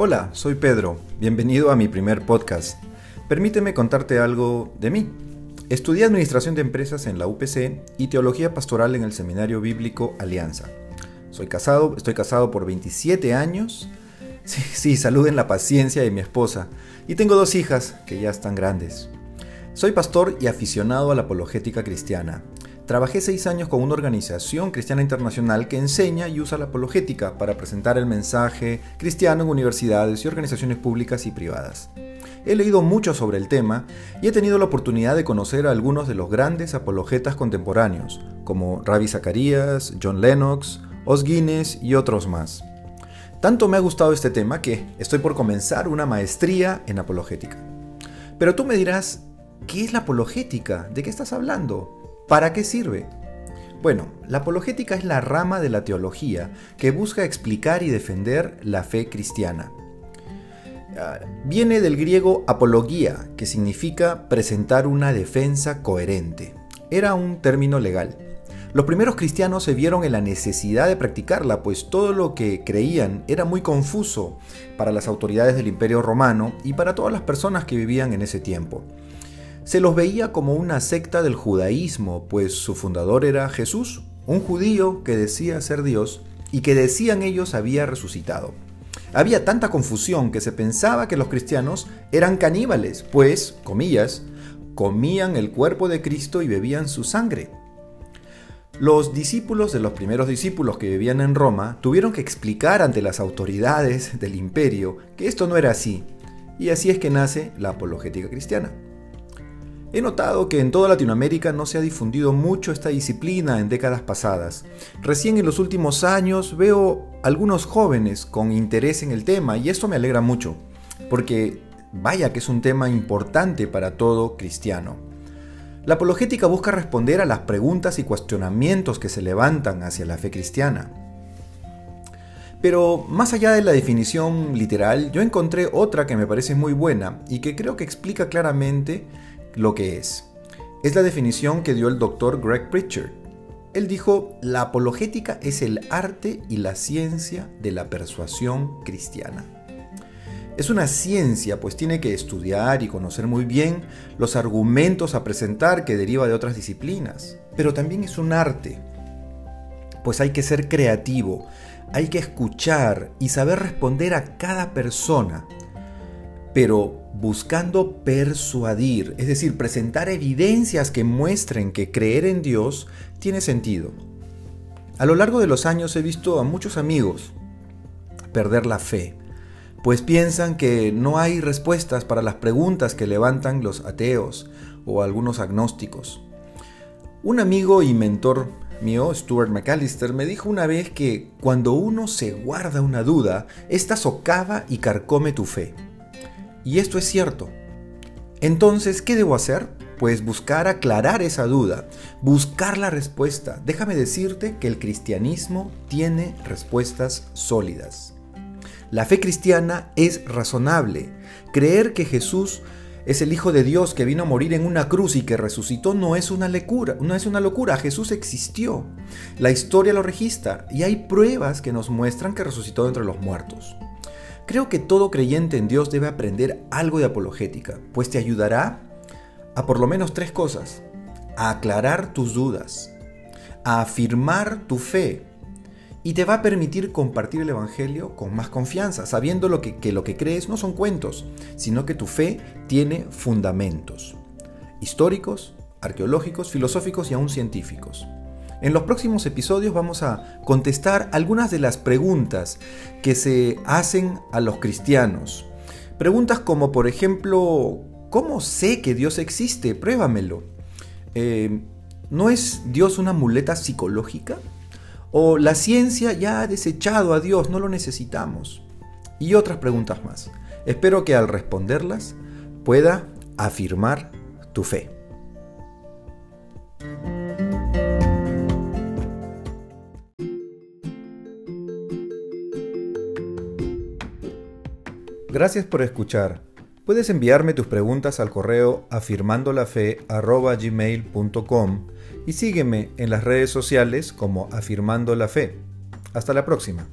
Hola, soy Pedro. Bienvenido a mi primer podcast. Permíteme contarte algo de mí. Estudié Administración de Empresas en la UPC y Teología Pastoral en el Seminario Bíblico Alianza. Soy casado, estoy casado por 27 años. Sí, sí, saluden la paciencia de mi esposa. Y tengo dos hijas que ya están grandes. Soy pastor y aficionado a la apologética cristiana. Trabajé seis años con una organización cristiana internacional que enseña y usa la apologética para presentar el mensaje cristiano en universidades y organizaciones públicas y privadas. He leído mucho sobre el tema y he tenido la oportunidad de conocer a algunos de los grandes apologetas contemporáneos, como Ravi Zacarías, John Lennox, Os Guinness y otros más. Tanto me ha gustado este tema que estoy por comenzar una maestría en apologética. Pero tú me dirás, ¿qué es la apologética? ¿De qué estás hablando? ¿Para qué sirve? Bueno, la apologética es la rama de la teología que busca explicar y defender la fe cristiana. Ah, viene del griego apología, que significa presentar una defensa coherente. Era un término legal. Los primeros cristianos se vieron en la necesidad de practicarla, pues todo lo que creían era muy confuso para las autoridades del imperio romano y para todas las personas que vivían en ese tiempo. Se los veía como una secta del judaísmo, pues su fundador era Jesús, un judío que decía ser Dios y que decían ellos había resucitado. Había tanta confusión que se pensaba que los cristianos eran caníbales, pues, comillas, comían el cuerpo de Cristo y bebían su sangre. Los discípulos de los primeros discípulos que vivían en Roma tuvieron que explicar ante las autoridades del imperio que esto no era así, y así es que nace la apologética cristiana. He notado que en toda Latinoamérica no se ha difundido mucho esta disciplina en décadas pasadas. Recién en los últimos años veo algunos jóvenes con interés en el tema y esto me alegra mucho, porque vaya que es un tema importante para todo cristiano. La apologética busca responder a las preguntas y cuestionamientos que se levantan hacia la fe cristiana. Pero más allá de la definición literal, yo encontré otra que me parece muy buena y que creo que explica claramente lo que es. Es la definición que dio el doctor Greg Pritchard. Él dijo, la apologética es el arte y la ciencia de la persuasión cristiana. Es una ciencia, pues tiene que estudiar y conocer muy bien los argumentos a presentar que deriva de otras disciplinas. Pero también es un arte, pues hay que ser creativo, hay que escuchar y saber responder a cada persona pero buscando persuadir, es decir, presentar evidencias que muestren que creer en Dios tiene sentido. A lo largo de los años he visto a muchos amigos perder la fe, pues piensan que no hay respuestas para las preguntas que levantan los ateos o algunos agnósticos. Un amigo y mentor mío, Stuart McAllister, me dijo una vez que cuando uno se guarda una duda, esta socava y carcome tu fe. Y esto es cierto. Entonces, ¿qué debo hacer? Pues buscar aclarar esa duda, buscar la respuesta. Déjame decirte que el cristianismo tiene respuestas sólidas. La fe cristiana es razonable. Creer que Jesús es el Hijo de Dios que vino a morir en una cruz y que resucitó no es una locura, no es una locura, Jesús existió. La historia lo registra y hay pruebas que nos muestran que resucitó entre los muertos. Creo que todo creyente en Dios debe aprender algo de apologética, pues te ayudará a por lo menos tres cosas. A aclarar tus dudas, a afirmar tu fe y te va a permitir compartir el Evangelio con más confianza, sabiendo lo que, que lo que crees no son cuentos, sino que tu fe tiene fundamentos históricos, arqueológicos, filosóficos y aún científicos. En los próximos episodios vamos a contestar algunas de las preguntas que se hacen a los cristianos. Preguntas como, por ejemplo, ¿cómo sé que Dios existe? Pruébamelo. Eh, ¿No es Dios una muleta psicológica? ¿O la ciencia ya ha desechado a Dios, no lo necesitamos? Y otras preguntas más. Espero que al responderlas pueda afirmar tu fe. Gracias por escuchar. Puedes enviarme tus preguntas al correo afirmandolafe.gmail.com y sígueme en las redes sociales como Afirmando la Fe. Hasta la próxima.